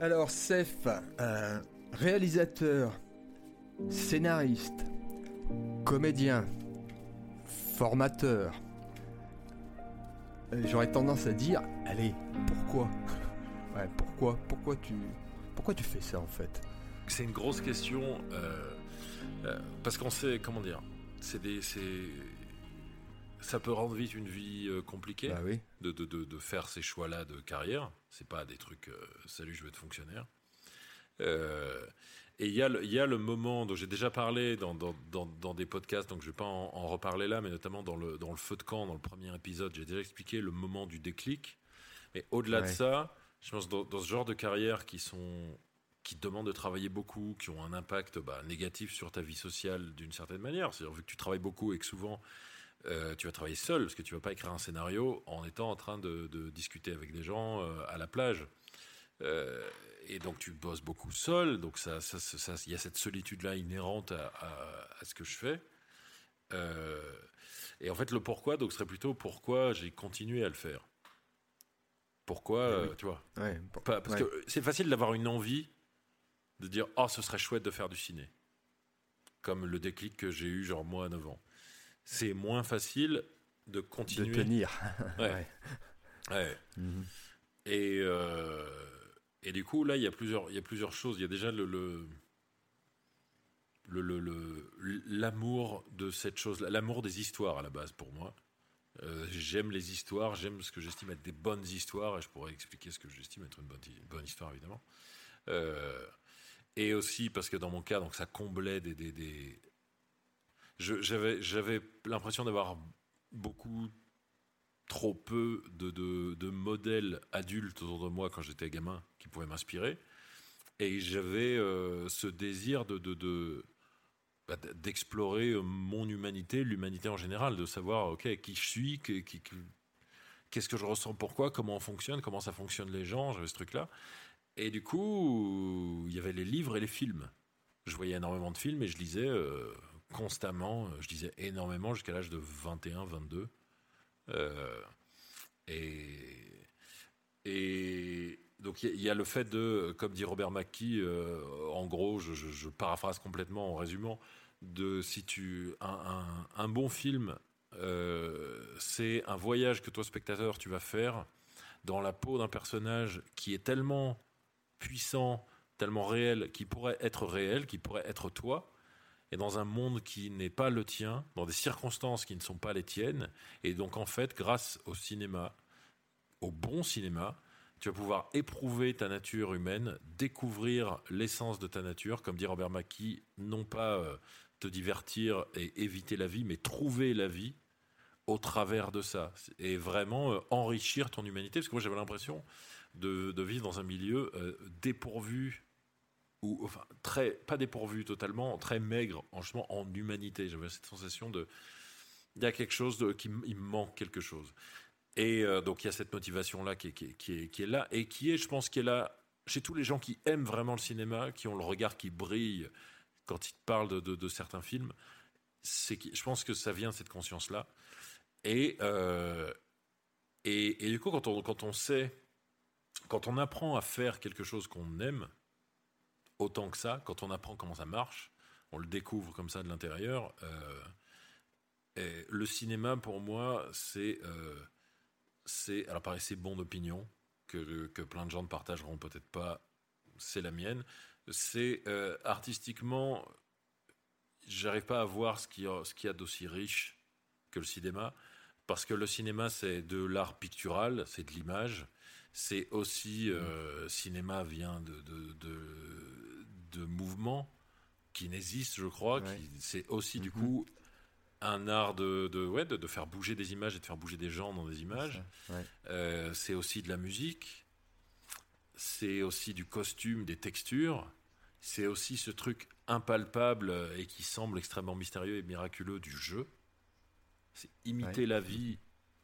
Alors, Seth, euh, réalisateur, scénariste, comédien, formateur. Euh, J'aurais tendance à dire, allez, pourquoi? Ouais, pourquoi? Pourquoi tu, pourquoi tu fais ça en fait? C'est une grosse question euh, parce qu'on sait comment dire. C'est des, ça peut rendre vite une vie euh, compliquée Bah oui. de, de, de, de faire ces choix-là de carrière. C'est pas des trucs. euh, Salut, je veux être fonctionnaire. Euh, et il y, a le- y a le moment dont j'ai déjà parlé dans, dans, dans, dans des podcasts, donc je vais pas en, en reparler là, mais notamment dans le, dans le feu de camp, dans le premier épisode, j'ai déjà expliqué le moment du déclic. Mais au-delà de ça, je pense dans, dans ce genre de carrière qui sont qui te demandent de travailler beaucoup, qui ont un impact bah, négatif sur ta vie sociale d'une certaine manière. C'est-à-dire vu que tu travailles beaucoup et que souvent euh, tu vas travailler seul, parce que tu vas pas écrire un scénario en étant en train de, de discuter avec des gens euh, à la plage. Euh, et donc tu bosses beaucoup seul, donc ça, ça, ça- ça- il y a cette solitude-là inhérente à, à- à ce que je fais. Et en fait, le pourquoi, donc serait plutôt pourquoi j'ai continué à le faire. Pourquoi, oui. euh, tu vois Ouais, bon, pas- Parce ouais. que c'est facile d'avoir une envie de dire oh ce serait chouette de faire du ciné, comme le déclic que j'ai eu genre moi à 9 ans. C'est moins facile de de continuer. tenir. Ouais. Ouais. Ouais. Mhm. Et, euh, et du coup, là, il y a plusieurs, il y a plusieurs choses. Il y a déjà le, le, le- le- le- l'amour de cette chose, l'amour des histoires à la base pour moi. Euh, j'aime les histoires, j'aime ce que j'estime être des bonnes histoires, et je pourrais expliquer ce que j'estime être une bonne, une bonne histoire, évidemment. Euh, et aussi parce que dans mon cas, donc ça comblait des. des, des- j'avais, l'impression d'avoir beaucoup trop peu de, modèles adultes autour de moi quand j'étais gamin qui pouvaient m'inspirer. Et j'avais euh, ce désir bah, d'explorer mon humanité, l'humanité en général, de savoir ok qui je suis, qu'est-ce que je ressens, pourquoi, comment on fonctionne, comment ça fonctionne les gens, j'avais ce truc-là. Et du coup, il y avait les livres et les films. Je voyais énormément de films et je lisais euh, constamment, je lisais énormément jusqu'à l'âge de 21, 22. Euh, et, et donc il y, a- le fait de, comme dit Robert McKee, euh, en gros, je, paraphrase complètement en résumant, de si tu un, un- bon film, euh, c'est un voyage que toi spectateur tu vas faire dans la peau d'un personnage qui est tellement puissant, tellement réel, qui pourrait être réel, qui pourrait être toi, et dans un monde qui n'est pas le tien, dans des circonstances qui ne sont pas les tiennes, et donc en fait, grâce au cinéma, au bon cinéma, tu vas pouvoir éprouver ta nature humaine, découvrir l'essence de ta nature, comme dit Robert Mackie, non pas euh, te divertir et éviter la vie, mais trouver la vie au travers de ça, et vraiment euh, enrichir ton humanité, parce que moi j'avais l'impression de, de vivre dans un milieu euh, dépourvu ou enfin très pas dépourvu totalement, très maigre en en humanité. J'avais cette sensation de il y a quelque chose de qui il me manque quelque chose. Et euh, donc il y a cette motivation là qui est, qui, est, qui, est, là et qui est, je pense, qui est là chez tous les gens qui aiment vraiment le cinéma, qui ont le regard qui brille quand ils parlent de, de, certains films. C'est je pense que ça vient de cette conscience là. Et, euh, et et du coup quand on quand on sait quand on apprend à faire quelque chose qu'on aime autant que ça, quand on apprend comment ça marche, on le découvre comme ça de l'intérieur. euh, le cinéma, pour moi, c'est, euh, alors pareil, c'est bon d'opinion que, que plein de gens ne partageront peut-être pas. C'est la mienne. C'est euh, artistiquement, j'arrive pas à voir ce qu'il y ce y a d'aussi riche que le cinéma, parce que le cinéma, c'est de l'art pictural, c'est de l'image. C'est aussi euh, cinéma vient de, de mouvements qui n'existent, je crois. Ouais. C'est aussi du Mhm. coup un art de de, ouais, de de faire bouger des images et de faire bouger des gens dans des images. Ouais. Euh, c'est aussi de la musique. C'est aussi du costume, des textures. C'est aussi ce truc impalpable et qui semble extrêmement mystérieux et miraculeux du jeu. C'est imiter Ouais. la vie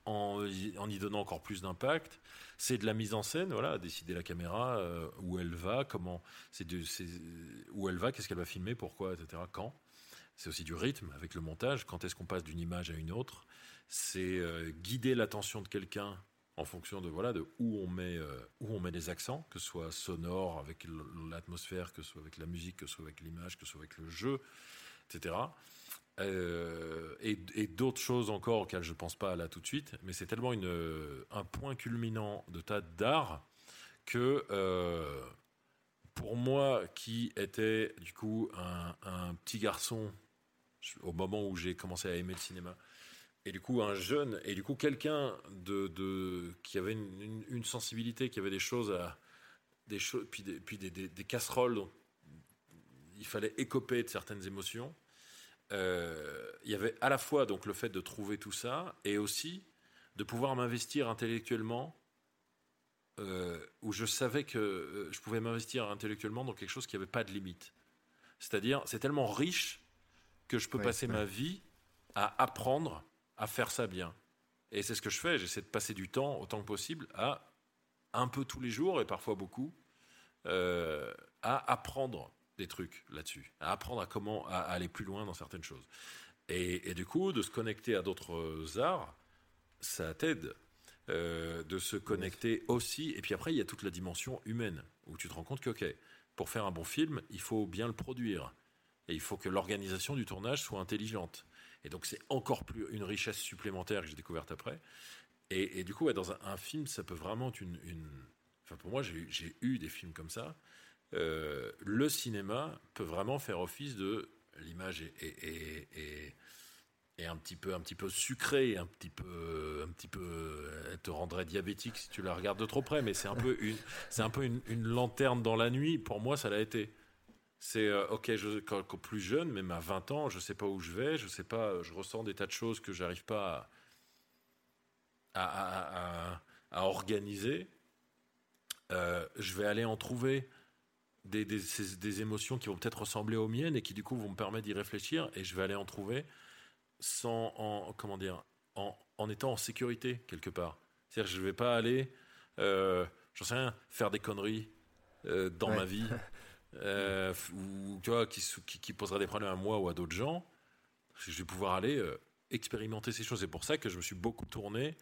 en, y- donnant encore plus d'impact. C'est de la mise en scène, voilà, décider la caméra, euh, où elle va, comment, c'est- où elle va, qu'est-ce qu'elle va filmer, pourquoi, etc., quand. C'est aussi du rythme avec le montage, quand est-ce qu'on passe d'une image à une autre. C'est euh, guider l'attention de quelqu'un en fonction de voilà de où on met euh, où on met les accents, que ce soit sonore avec l'atmosphère, que ce soit avec la musique, que ce soit avec l'image, que ce soit avec le jeu, etc. Euh, et, d'autres choses encore auxquelles je ne pense pas là tout de suite, mais c'est tellement une, un point culminant de tas d'art que euh, pour moi, qui était du coup un, petit garçon au moment où j'ai commencé à aimer le cinéma, et du coup un jeune, et du coup quelqu'un de, qui avait une, sensibilité, qui avait des choses à des choses, puis des, puis des, casseroles dont il fallait écoper de certaines émotions. Euh, il y avait à la fois donc le fait de trouver tout ça et aussi de pouvoir m'investir intellectuellement euh, où je savais que euh, je pouvais m'investir intellectuellement dans quelque chose qui n'avait pas de limite. C'est-à-dire, c'est tellement riche que je peux passer ma vie à apprendre à faire ça bien. Et c'est ce que je fais. J'essaie de passer du temps autant que possible à un peu tous les jours et parfois beaucoup euh, à apprendre des trucs là-dessus, à apprendre à comment aller plus loin dans certaines choses. Et, du coup, de se connecter à d'autres arts, ça t'aide euh, de se connecter aussi. Et puis après, il y a toute la dimension humaine, où tu te rends compte que, ok, pour faire un bon film, il faut bien le produire. Et il faut que l'organisation du tournage soit intelligente. Et donc, c'est encore plus une richesse supplémentaire que j'ai découverte après. Et, du coup, dans un, film, ça peut vraiment être une. Enfin, pour moi, j'ai eu des films comme ça. Euh, le cinéma peut vraiment faire office de l'image et un petit peu un petit peu sucré, un petit peu un petit peu elle te rendrait diabétique si tu la regardes de trop près mais c'est un peu une c'est un peu une, lanterne dans la nuit pour moi ça l'a été. C'est euh, OK, je quand, plus jeune même à 20 ans, je sais pas où je vais, je sais pas je ressens des tas de choses que j'arrive pas à, à, à, organiser. Euh, je vais aller en trouver des, des, des émotions qui vont peut-être ressembler aux miennes et qui du coup vont me permettre d'y réfléchir et je vais aller en trouver sans en, comment dire en, en, étant en sécurité quelque part. C'est-à-dire que je vais pas aller, euh, j'en sais rien, faire des conneries euh, dans ma vie euh, ou tu vois qui, qui, qui posera des problèmes à moi ou à d'autres gens. Je vais pouvoir aller expérimenter ces choses. C'est pour ça que je me suis beaucoup tourné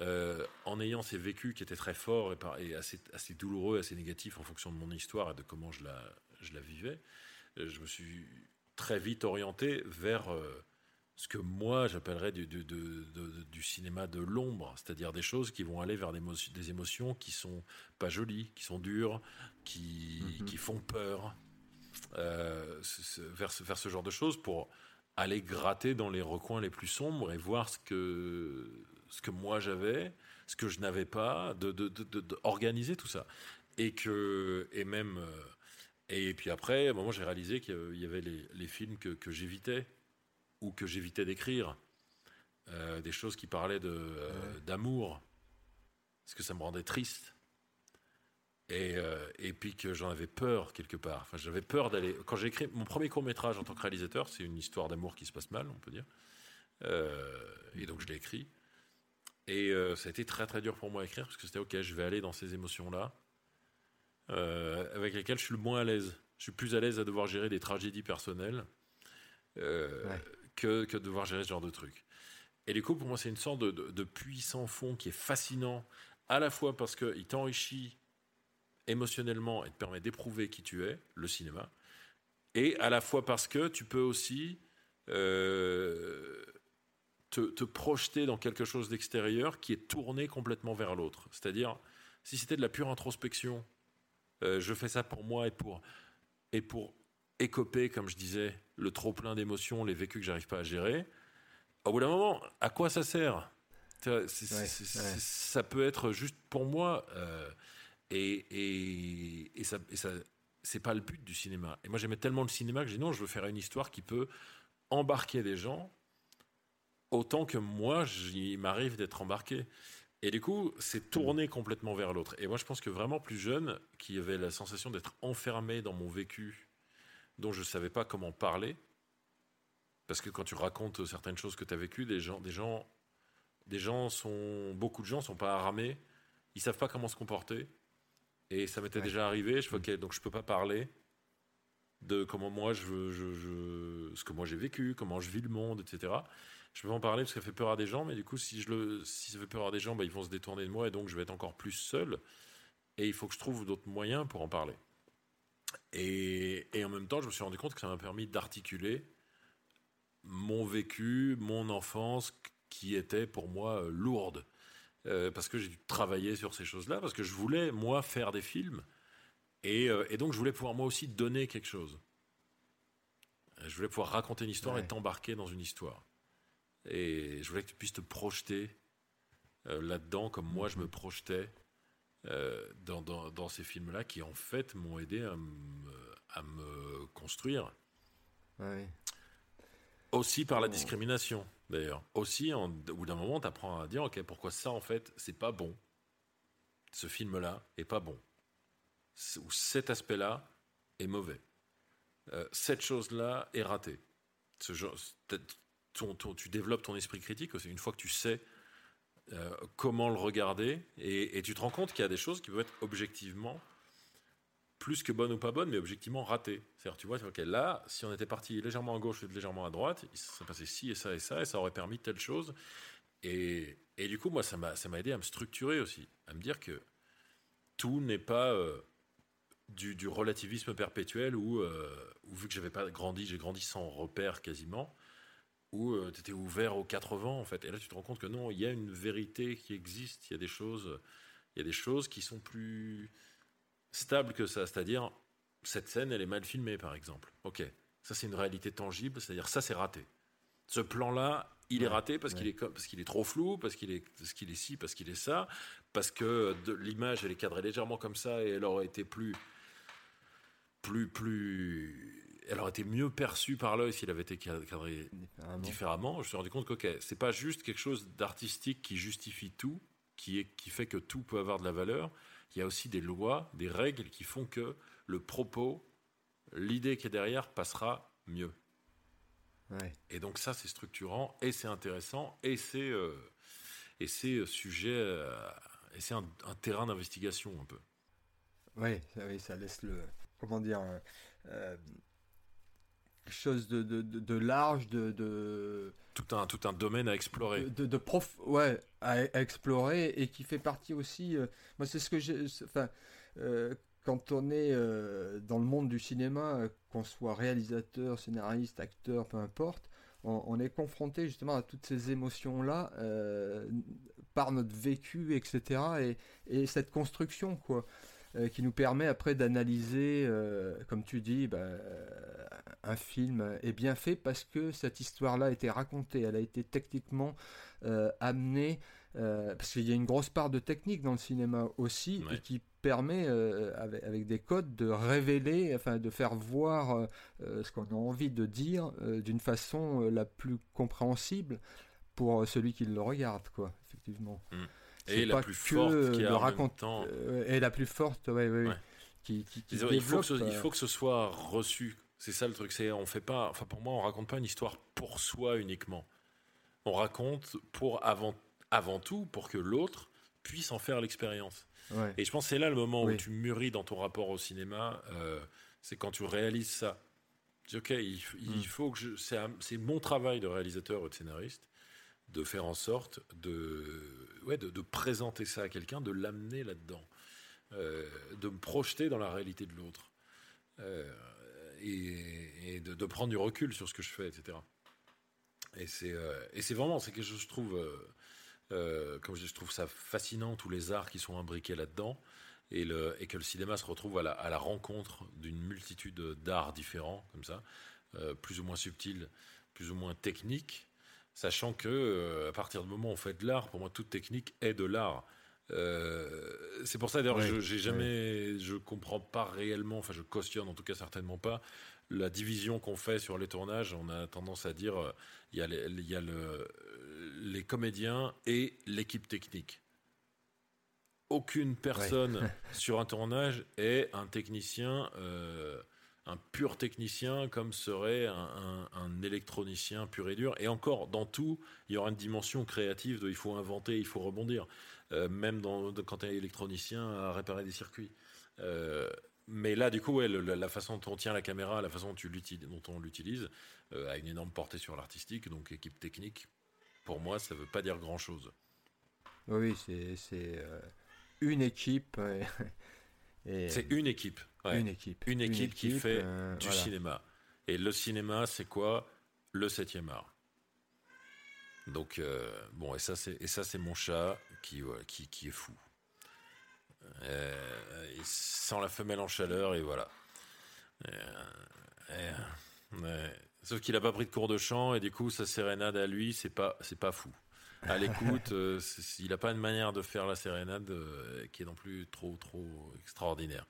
en ayant ces vécus qui étaient très forts et, et, assez, assez douloureux, assez négatifs en fonction de mon histoire et de comment je la, je la vivais. Je me suis très vite orienté vers ce que moi j'appellerais du, du, du, cinéma de l'ombre, c'est-à-dire des choses qui vont aller vers des, émotions, des émotions qui sont pas jolies, qui sont dures, qui, mhm. qui font peur, euh, vers, vers, ce genre de choses pour aller gratter dans les recoins les plus sombres et voir ce que, ce que moi j'avais, ce que je n'avais pas, de, organiser tout ça. Et que, et même, euh, et puis après, moi j'ai réalisé qu'il y avait les, les films que, que j'évitais ou que j'évitais d'écrire, euh, des choses qui parlaient de, euh, d'amour, parce que ça me rendait triste. Et, euh, et puis que j'en avais peur quelque part. Enfin, j'avais peur d'aller. Quand j'ai écrit mon premier court métrage en tant que réalisateur, c'est une histoire d'amour qui se passe mal, on peut dire. et donc je l'ai écrit. Et ça a été très très dur pour moi à écrire parce que c'était ok, je vais aller dans ces émotions-là, avec lesquelles je suis le moins à l'aise. Je suis plus à l'aise à devoir gérer des tragédies personnelles que, que de devoir gérer ce genre de truc. Et du coup, pour moi, c'est une sorte de, de, puissant fond qui est fascinant, à la fois parce qu'il t'enrichit émotionnellement et te permet d'éprouver qui tu es, le cinéma, et à la fois parce que tu peux aussi euh, te, te, projeter dans quelque chose d'extérieur qui est tourné complètement vers l'autre. C'est-à-dire, si c'était de la pure introspection, euh, je fais ça pour moi et pour, et pour écoper, comme je disais, le trop plein d'émotions, les vécus que j'arrive pas à gérer. Au bout d'un moment, à quoi ça sert? Ça peut être juste pour moi. Euh, et, et, et, ça, et ça c'est pas le but du cinéma. Et moi, j'aimais tellement le cinéma que j'ai dit non, je veux faire une histoire qui peut embarquer des gens autant que moi, il m'arrive d'être embarqué. Et du coup, c'est tourné complètement vers l'autre. Et moi, je pense que vraiment plus jeune, qui avait la sensation d'être enfermé dans mon vécu dont je ne savais pas comment parler. Parce que quand tu racontes certaines choses que tu as vécues, des gens, des gens, des gens sont, beaucoup de gens sont pas armés, ils savent pas comment se comporter. Et ça m'était déjà arrivé. Je fais, ok, donc je peux pas parler de comment moi je, je, je ce que moi j'ai vécu, comment je vis le monde, etc. je peux en parler parce que ça fait peur à des gens, mais du coup, si, je le, si ça fait peur à des gens, bah, ils vont se détourner de moi et donc je vais être encore plus seul. Et il faut que je trouve d'autres moyens pour en parler. Et, et, en même temps, je me suis rendu compte que ça m'a permis d'articuler mon vécu, mon enfance, qui était pour moi euh, lourde. Euh, parce que j'ai dû travailler sur ces choses-là, parce que je voulais, moi, faire des films. Et, euh, et, donc, je voulais pouvoir, moi aussi, donner quelque chose. Je voulais pouvoir raconter une histoire et t'embarquer dans une histoire. Et je voulais que tu puisses te projeter là-dedans, comme moi, je me projetais dans, dans, dans, ces films-là, qui, en fait, m'ont aidé à me, à me construire. Ouais. Aussi par la discrimination, d'ailleurs. Aussi, en, au bout d'un moment, tu apprends à dire, OK, pourquoi ça, en fait, c'est pas bon. Ce film-là est pas bon. Ou cet aspect-là est mauvais. Euh, cette chose-là est ratée. Ce genre, tu développes ton esprit critique aussi une fois que tu sais euh, comment le regarder et, tu te rends compte qu'il y a des choses qui peuvent être objectivement plus que bonne ou pas bonne, mais objectivement ratée. C'est-à-dire, tu vois, là, si on était parti légèrement à gauche ou légèrement à droite, il serait passé ci et ça et ça, et ça aurait permis telle chose. Et, du coup, moi, ça m'a aidé à me structurer aussi, à me dire que tout n'est pas euh, du, relativisme perpétuel où, euh, vu que j'avais pas grandi, j'ai grandi sans repère quasiment, où euh, tu étais ouvert aux quatre vents, en fait. Et là, tu te rends compte que non, il y a une vérité qui existe, il y a des choses, il y a des choses qui sont plus stable que ça. C'est-à-dire, cette scène, elle est mal filmée, par exemple. Ok, ça c'est une réalité tangible, c'est-à-dire ça c'est raté. Ce plan-là, il est raté parce qu'il est parce qu'il est trop flou, parce qu'il est parce qu'il est ci, parce qu'il est ça, parce que l'image elle est cadrée légèrement comme ça et elle aurait été plus plus plus elle aurait été mieux perçue par l'œil s'il avait été cadré différemment. Je me suis rendu compte que ok, c'est pas juste quelque chose d'artistique qui justifie tout, qui est qui fait que tout peut avoir de la valeur il y a aussi des lois, des règles qui font que le propos, l'idée qui est derrière passera mieux. Et donc ça, c'est structurant et c'est intéressant et c'est euh, et c'est euh, sujet euh, et c'est un, terrain d'investigation un peu. Oui, ça laisse le comment dire quelque chose de, de, de, large, de, de, Tout, un, tout un domaine à explorer. De, de prof, ouais, à, explorer et qui fait partie aussi. Euh, moi, c'est ce que j'ai. Enfin, euh, quand on est euh, dans le monde du cinéma, qu'on soit réalisateur, scénariste, acteur, peu importe, on, on est confronté justement à toutes ces émotions-là par notre vécu, etc. Et, et cette construction, quoi. Qui nous permet après d'analyser, comme tu dis, bah, un film est bien fait parce que cette histoire-là a été racontée, elle a été techniquement euh, amenée, euh, parce qu'il y a une grosse part de technique dans le cinéma aussi, et qui permet, euh, avec, des codes, de révéler, enfin de faire voir ce qu'on a envie de dire d'une façon la plus compréhensible pour celui qui le regarde, quoi, effectivement. Mm. Et la plus forte qui a raconte, et la plus forte, ouais, ouais, Qui, qui, il, faut que ce, il faut que ce soit reçu c'est ça le truc, c'est on fait pas, enfin pour moi on raconte pas une histoire pour soi uniquement. On raconte pour avant, avant tout pour que l'autre puisse en faire l'expérience. Et je pense que c'est là le moment où tu mûris dans ton rapport au cinéma, euh, c'est quand tu réalises ça. Tu dis ok, il, mm. faut que c'est mon travail de réalisateur ou de scénariste de faire en sorte de, ouais, de, présenter ça à quelqu'un, de l'amener là-dedans, euh, de me projeter dans la réalité de l'autre. Euh, et, de, prendre du recul sur ce que je fais, etc. Et c'est euh, et c'est vraiment, c'est que je trouve, comme je, trouve ça fascinant tous les arts qui sont imbriqués là-dedans, et, le, et que le cinéma se retrouve à la, à la rencontre d'une multitude d'arts différents, comme ça, plus ou moins subtils, plus ou moins techniques, sachant que à partir du moment où on fait de l'art, pour moi, toute technique est de l'art. Euh, c'est pour ça d'ailleurs je j'ai jamais je comprends pas réellement enfin je cautionne en tout cas certainement pas la division qu'on fait sur les tournages. On a tendance à dire euh, il y a les, il y a le, les comédiens et l'équipe technique. Aucune personne sur un tournage est un technicien euh, un pur technicien comme serait un, un, électronicien pur et dur. Et encore, dans tout, il y aura une dimension créative de il faut inventer, il faut rebondir. Euh, même dans, quand tu es électronicien à réparer des circuits. Euh, mais là, du coup, la, façon dont on tient la caméra, la façon dont, tu dont on l'utilise, euh, a une énorme portée sur l'artistique, donc équipe technique, pour moi, ça veut pas dire grand-chose. Oui, c'est une équipe. c'est une équipe. Une équipe. Une équipe, qui fait du cinéma. Et le cinéma, c'est quoi? Le septième art. Donc, bon, et ça, c'est mon chat qui, qui, qui est fou. Euh, il sent la femelle en chaleur et voilà. Euh, euh, sauf qu'il a pas pris de cours de chant et du coup sa sérénade à lui c'est pas c'est pas fou. À l'écoute, il a pas une manière de faire la sérénade qui est non plus trop trop extraordinaire.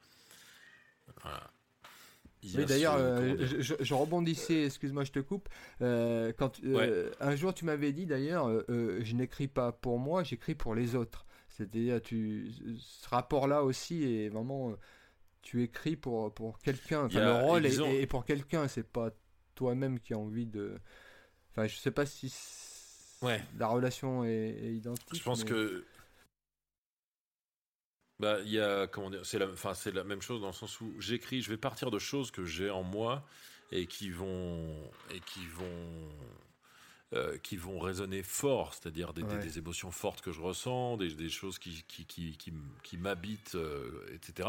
Oui, d'ailleurs, je, rebondissais, excuse-moi, je te coupe. quand un jour tu m'avais dit d'ailleurs, je n'écris pas pour moi, j'écris pour les autres. C'est-à-dire, tu, ce rapport-là aussi est vraiment. Euh, tu écris pour, pour quelqu'un. le rôle est, pour quelqu'un, c'est pas toi-même qui as envie de. Enfin, je sais pas si ouais. la relation est, identique. Je pense que. Bah, il y a. Comment dire C'est la, enfin, c'est la même chose dans le sens où j'écris, je vais partir de choses que j'ai en moi et qui vont. Et qui vont euh, qui vont résonner fort, c'est-à-dire des, émotions fortes que je ressens, des, choses qui, qui, qui, qui m'habitent, euh, etc.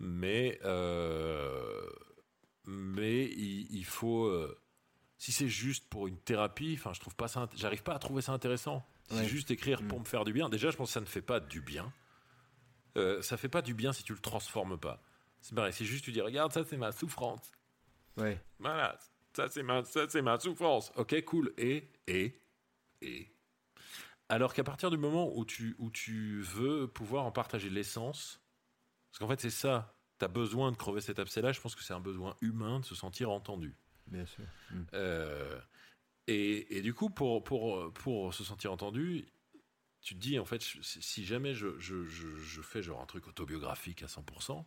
Mais, euh, mais il, faut. si c'est juste pour une thérapie, enfin, je trouve pas ça. J'arrive pas à trouver ça intéressant. c'est juste écrire pour mm. me faire du bien. Déjà, je pense que ça ne fait pas du bien. Ça fait pas du bien si tu le transformes pas. C'est pareil, si juste tu dis, regarde, ça c'est ma souffrance. Ouais. Voilà, ça c'est ma, ça c'est ma souffrance. Ok, cool. Et, et, et. Alors qu'à partir du moment où tu, où tu veux pouvoir en partager l'essence, parce qu'en fait c'est ça, tu as besoin de crever cet abcès-là, je pense que c'est un besoin humain de se sentir entendu. Bien sûr. Mm. Euh, et, et, du coup, pour, pour, pour se sentir entendu, tu te dis, en fait, si jamais je, je, je, fais genre un truc autobiographique à 100%,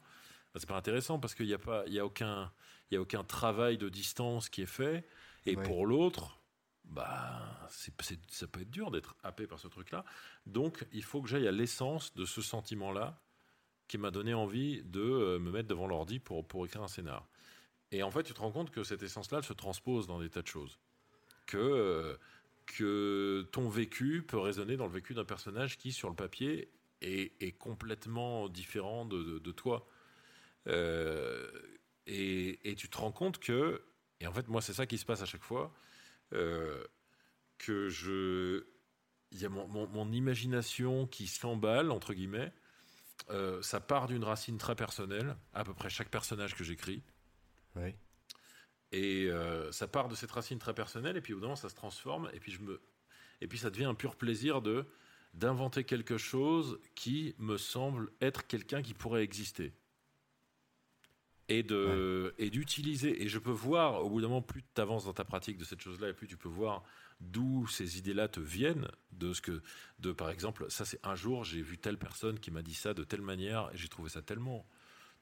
c'est pas intéressant parce qu'il n'y a, pas, il y a, aucun, il y a aucun travail de distance qui est fait. Et pour l'autre, bah, c'est, ça peut être dur d'être happé par ce truc-là. Donc, il faut que j'aille à l'essence de ce sentiment-là qui m'a donné envie de euh, me mettre devant l'ordi pour, pour écrire un scénar. Et en fait, tu te rends compte que cette essence-là, elle se transpose dans des tas de choses. Que, euh, que ton vécu peut résonner dans le vécu d'un personnage qui, sur le papier, est, complètement différent de, de toi. Euh, et, tu te rends compte que, et en fait, moi, c'est ça qui se passe à chaque fois, euh, que je. Il y a mon, imagination qui s'emballe, entre guillemets. Euh, ça part d'une racine très personnelle, à peu près chaque personnage que j'écris. Oui. Et ça part de cette racine très personnelle, et puis au bout d'un moment, ça se transforme, et puis, je me, et puis ça devient un pur plaisir de d'inventer quelque chose qui me semble être quelqu'un qui pourrait exister. Et de et d'utiliser et je peux voir au bout d'un moment plus tu avances dans ta pratique de cette chose-là et plus tu peux voir d'où ces idées-là te viennent de ce que de par exemple ça c'est un jour j'ai vu telle personne qui m'a dit ça de telle manière et j'ai trouvé ça tellement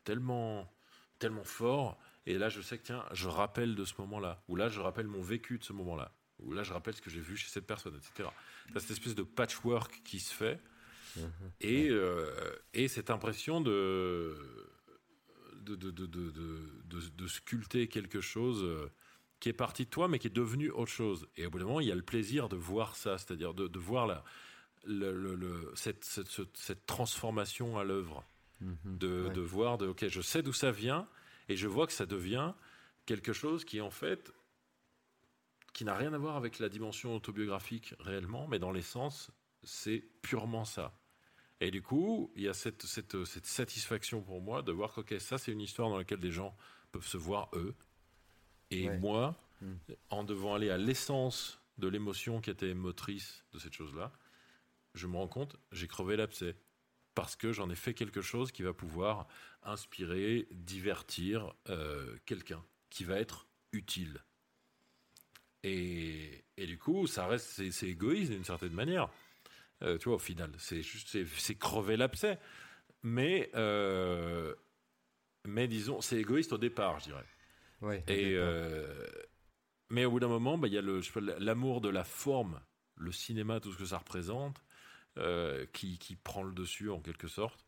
tellement tellement fort et là je sais que tiens je rappelle de ce moment-là. Ou là je rappelle mon vécu de ce moment-là. Ou là je rappelle ce que j'ai vu chez cette personne etc cette espèce de patchwork qui se fait. Mmh et euh, et cette impression de de, de, sculpter quelque chose euh, qui est parti de toi, mais qui est devenu autre chose. Et au bout d'un moment, il y a le plaisir de voir ça, c'est-à-dire de, voir la, le, cette, cette, transformation à l'œuvre. Mhm. de, voir, de, ok, je sais d'où ça vient, et je vois que ça devient quelque chose qui, en fait, qui n'a rien à voir avec la dimension autobiographique réellement, mais dans l'essence, c'est purement ça. Et du coup, il y a cette, cette, cette satisfaction pour moi de voir que okay, ça, c'est une histoire dans laquelle des gens peuvent se voir eux. Et moi, hmm. en devant aller à l'essence de l'émotion qui était motrice de cette chose-là, je me rends compte, j'ai crevé l'abcès. Parce que j'en ai fait quelque chose qui va pouvoir inspirer, divertir euh, quelqu'un, qui va être utile. Et, et, du coup, ça reste, c'est égoïste d'une certaine manière. Euh, tu vois, au final, c'est juste, c'est crever l'abcès. Mais, euh, mais disons, c'est égoïste au départ, je dirais. Ouais, Et, mais au bout d'un moment, bah, il y a l'amour de la forme, le cinéma, tout ce que ça représente, qui, qui, prend le dessus en quelque sorte.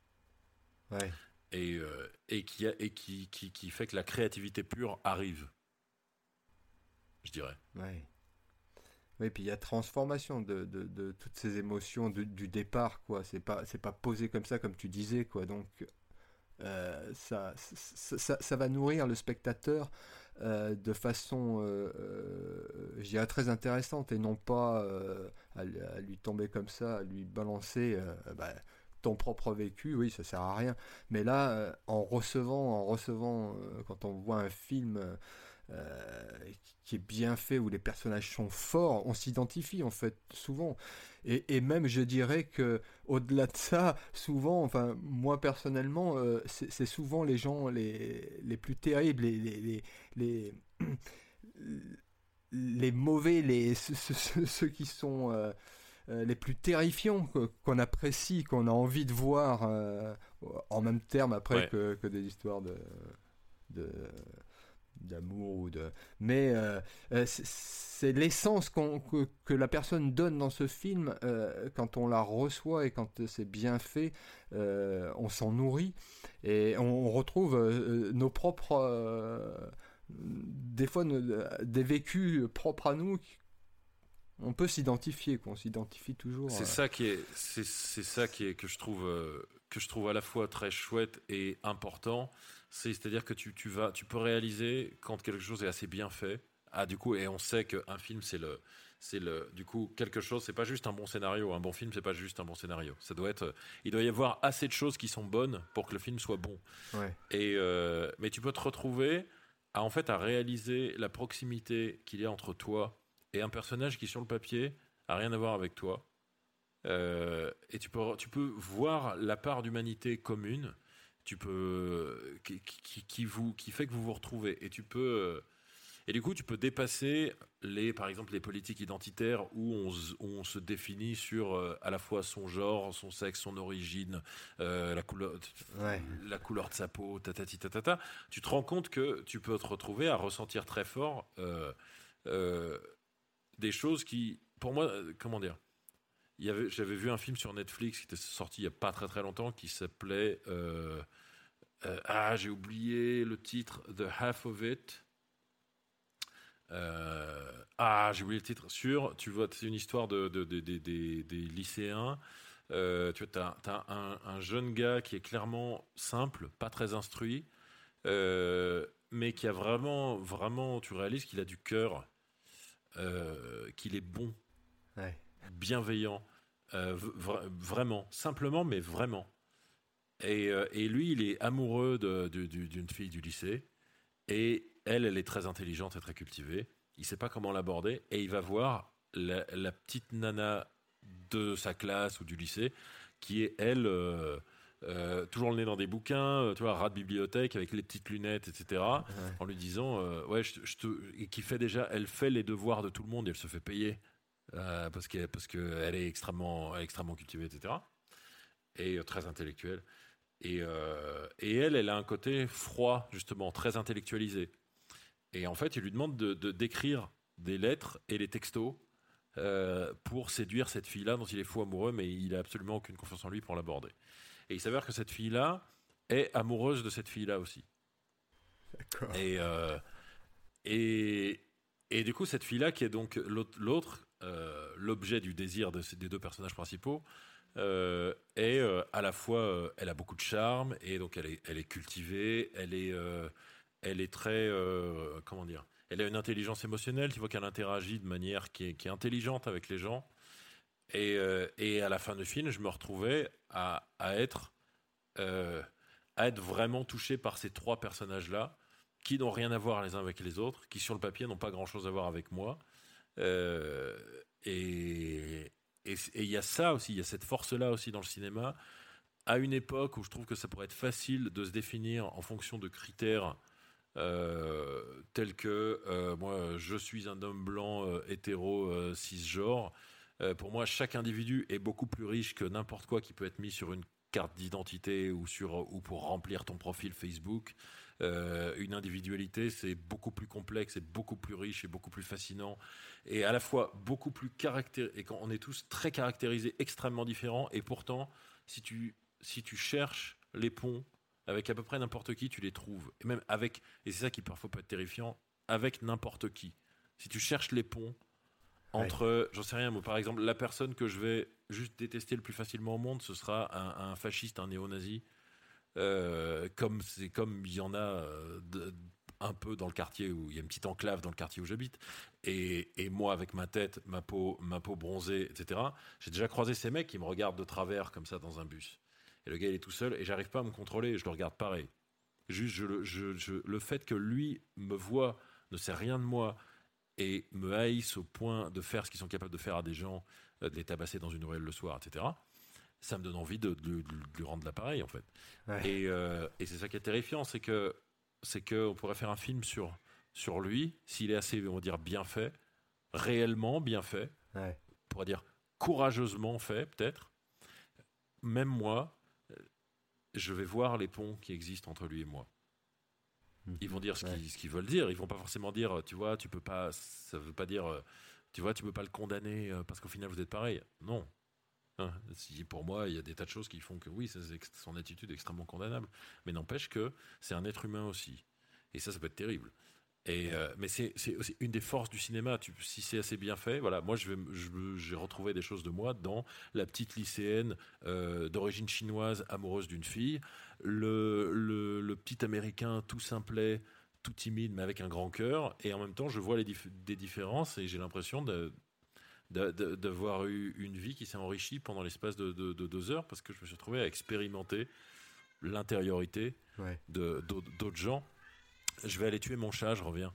Ouais. Et, et, qui, et qui, qui, qui, fait que la créativité pure arrive. Je dirais. Ouais. Oui, puis il y a transformation de, de, toutes ces émotions du départ, quoi. C'est pas, c'est pas posé comme ça, comme tu disais, quoi. Donc, euh, ça, ça, ça, va nourrir le spectateur euh, de façon, euh, je dirais, très intéressante et non pas à, lui tomber comme ça, à lui balancer bah, ton propre vécu. Oui, ça sert à rien. Mais là, en recevant, en recevant, quand on voit un film euh, qui est bien fait, où les personnages sont forts, on s'identifie en fait souvent. Et, même je dirais que au-delà de ça, souvent, enfin moi personnellement, euh, c'est souvent les gens les, les plus terribles, les, les, les, les, mauvais, les, ceux, qui sont euh, les plus terrifiants qu'on apprécie, qu'on a envie de voir en même terme après que, que, des histoires de, de d'amour ou de mais euh, euh, c'est l'essence que, que, la personne donne dans ce film euh, quand on la reçoit et quand c'est bien fait on s'en nourrit et on, retrouve nos propres des fois des vécus propres à nous on peut s'identifier qu'on s'identifie toujours c'est ça qui est c'est ça qui est que je trouve que je trouve à la fois très chouette et important c'est-à-dire que tu, tu, vas, tu peux réaliser quand quelque chose est assez bien fait. Ah, du coup, et on sait qu'un film, c'est le, c'est le, du coup, quelque chose, c'est pas juste un bon scénario. Un bon film, c'est pas juste un bon scénario. Ça doit être, il doit y avoir assez de choses qui sont bonnes pour que le film soit bon. Et, euh, mais tu peux te retrouver à, en fait, à réaliser la proximité qu'il y a entre toi et un personnage qui, sur le papier, a rien à voir avec toi. Euh, et tu peux, tu peux voir la part d'humanité commune tu peux qui, qui, vous qui fait que vous vous retrouvez. Et tu peux et du coup tu peux dépasser les par exemple les politiques identitaires où on, on se définit sur euh, à la fois son genre son sexe son origine euh, la couleur la couleur de sa peau tatati tatata tu te rends compte que tu peux te retrouver à ressentir très fort euh, des choses qui pour moi comment dire j'avais vu un film sur Netflix qui était sorti il n'y a pas très très longtemps qui s'appelait euh, euh, ah j'ai oublié le titre The Half of It. Euh, ah j'ai oublié le titre. Sur tu vois c'est une histoire de, des lycéens. Tu vois as, un, un, jeune gars qui est clairement simple pas très instruit mais qui a vraiment vraiment tu réalises qu'il a du cœur qu'il est bon bienveillant, euh, vraiment, simplement, mais vraiment. Et, euh, et, lui, il est amoureux d'une fille du lycée, et elle, elle est très intelligente et très cultivée. Il sait pas comment l'aborder, et il va voir la, petite nana de sa classe ou du lycée, qui est elle. Euh, toujours le nez dans des bouquins, tu vois, rat de bibliothèque avec les petites lunettes, etc. En lui disant, ouais, je, te, et qui fait déjà, elle fait les devoirs de tout le monde et elle se fait payer euh, parce qu'elle parce que est extrêmement, extrêmement cultivée, etc. Et euh, très intellectuelle. Et, euh, et, elle, elle a un côté froid, justement, très intellectualisé. Et en fait, il lui demande de, d'écrire des lettres et des textos pour séduire cette fille-là dont il est fou amoureux, mais il n'a absolument aucune confiance en lui pour l'aborder. Et il s'avère que cette fille-là est amoureuse de cette fille-là aussi. D'accord. Et, et, et du coup, cette fille-là, qui est donc l'autre, euh, l'objet du désir de, des deux personnages principaux, euh, est euh, à la fois, elle a beaucoup de charme et donc elle est, cultivée, elle est, très, comment dire, elle a une intelligence émotionnelle. Tu vois qu'elle interagit de manière qui est, intelligente avec les gens. Et, et, à la fin du film, je me retrouvais à, être, à être vraiment touché par ces trois personnages-là qui n'ont rien à voir les uns avec les autres, qui sur le papier n'ont pas grand-chose à voir avec moi. Euh, et il y a ça aussi, il y a cette force-là aussi dans le cinéma, à une époque où je trouve que ça pourrait être facile de se définir en fonction de critères euh, tels que euh, moi je suis un homme blanc hétéro cisgenre. pour moi, chaque individu est beaucoup plus riche que n'importe quoi qui peut être mis sur une carte d'identité ou ou pour remplir ton profil Facebook. Euh, une individualité, c'est beaucoup plus complexe, et beaucoup plus riche et beaucoup plus fascinant, et à la fois beaucoup plus caractérisé. Et quand on est tous très caractérisés, extrêmement différents, et pourtant, si tu si tu cherches les ponts avec à peu près n'importe qui, tu les trouves. Et même avec, et c'est ça qui parfois peut être terrifiant, avec n'importe qui. Si tu cherches les ponts, entre, j'en sais rien, moi, par exemple, la personne que je vais juste détester le plus facilement au monde, ce sera un, fasciste, un néo-nazi. Euh, comme c'est comme il y en a euh, un peu dans le quartier où il y a une petite enclave dans le quartier où j'habite et, moi avec ma tête ma peau ma peau bronzée etc j'ai déjà croisé ces mecs qui me regardent de travers comme ça dans un bus et le gars il est tout seul et j'arrive pas à me contrôler je le regarde pareil juste le fait que lui me voit ne sait rien de moi et me haïssent au point de faire ce qu'ils sont capables de faire à des gens, euh, de les tabasser dans une ruelle le soir, etc., ça me donne envie de, lui rendre l'appareil, en fait. Euh, et, c'est ça qui est terrifiant, c'est que c'est qu'on pourrait faire un film sur, sur lui, s'il est assez, on va dire, bien fait, réellement bien fait, on pourrait dire courageusement fait, peut-être. Même moi, euh, je vais voir les ponts qui existent entre lui et moi. Ils vont dire ce qu'ils veulent dire. Ils vont pas forcément dire, tu vois, tu peux pas. Ça veut pas dire, euh, tu vois, tu peux pas le condamner parce qu'au final vous êtes pareil. Non. Hein, pour moi, il y a des tas de choses qui font que oui, c'est son attitude est extrêmement condamnable. Mais n'empêche que c'est un être humain aussi. Et ça, ça peut être terrible. Euh, mais c'est aussi une des forces du cinéma. Si c'est assez bien fait, voilà. Moi, j'ai retrouvé des choses de moi dans la petite lycéenne d'origine chinoise amoureuse d'une fille le, le, petit américain tout simplet, tout timide, mais avec un grand cœur. Et en même temps, je vois les des différences et j'ai l'impression de, d'avoir eu une vie qui s'est enrichie pendant l'espace de, deux heures parce que je me suis retrouvé à expérimenter l'intériorité de, d'autres gens. Je vais aller tuer mon chat, je reviens.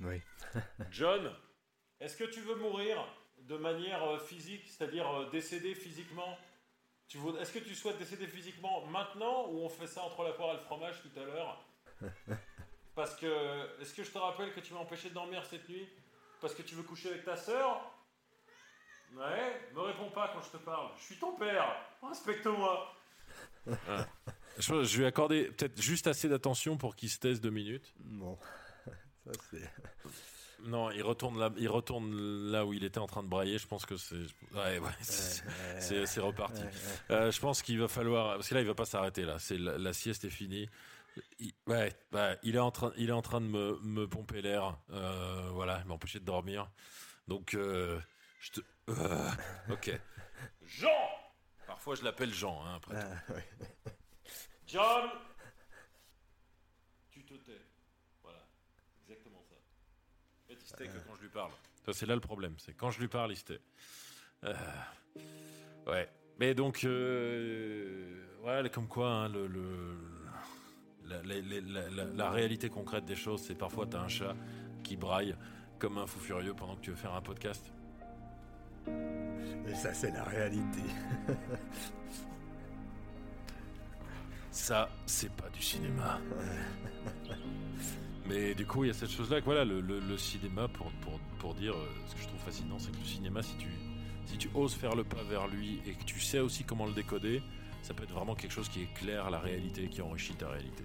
Oui. John, est-ce que tu veux mourir de manière euh, physique, c'est-à-dire euh, décéder physiquement? Est-ce que tu souhaites décéder physiquement maintenant ou on fait ça entre la poire et le fromage tout à l'heure? Parce que, est-ce que je te rappelle que tu m'as empêché de dormir cette nuit? Parce que tu veux coucher avec ta sœur? Ouais, me réponds pas quand je te parle. Je suis ton père, respecte-moi. Je, je, vais accorder peut-être juste assez d'attention pour qu'il se taise deux minutes. Bon, ça c'est. Non, il retourne là, il retourne là où il était en train de brailler. Je pense que c'est, ouais, ouais, c'est, reparti. Euh, je pense qu'il va falloir, parce que là, il va pas s'arrêter là. C'est la, sieste est finie. Il, ouais, il est en train, il est en train de me, me pomper l'air. Euh, voilà, il m'empêcher de dormir. Donc, euh, je te, ok. Jean. Parfois, je l'appelle Jean. Hein, après tout. John. que quand je lui parle. c'est là le problème. C'est quand je lui parle, il se euh, ouais. Mais donc, euh, ouais, comme quoi, hein, le, la, réalité concrète des choses, c'est parfois tu as un chat qui braille comme un fou furieux pendant que tu veux faire un podcast. Et ça, c'est la réalité. ça, c'est pas du cinéma. Mais du coup, il y a cette chose-là que voilà, le, cinéma, pour, pour, pour, dire euh, ce que je trouve fascinant, c'est que le cinéma, si tu, si tu oses faire le pas vers lui et que tu sais aussi comment le décoder, ça peut être vraiment quelque chose qui éclaire la réalité, qui enrichit ta réalité.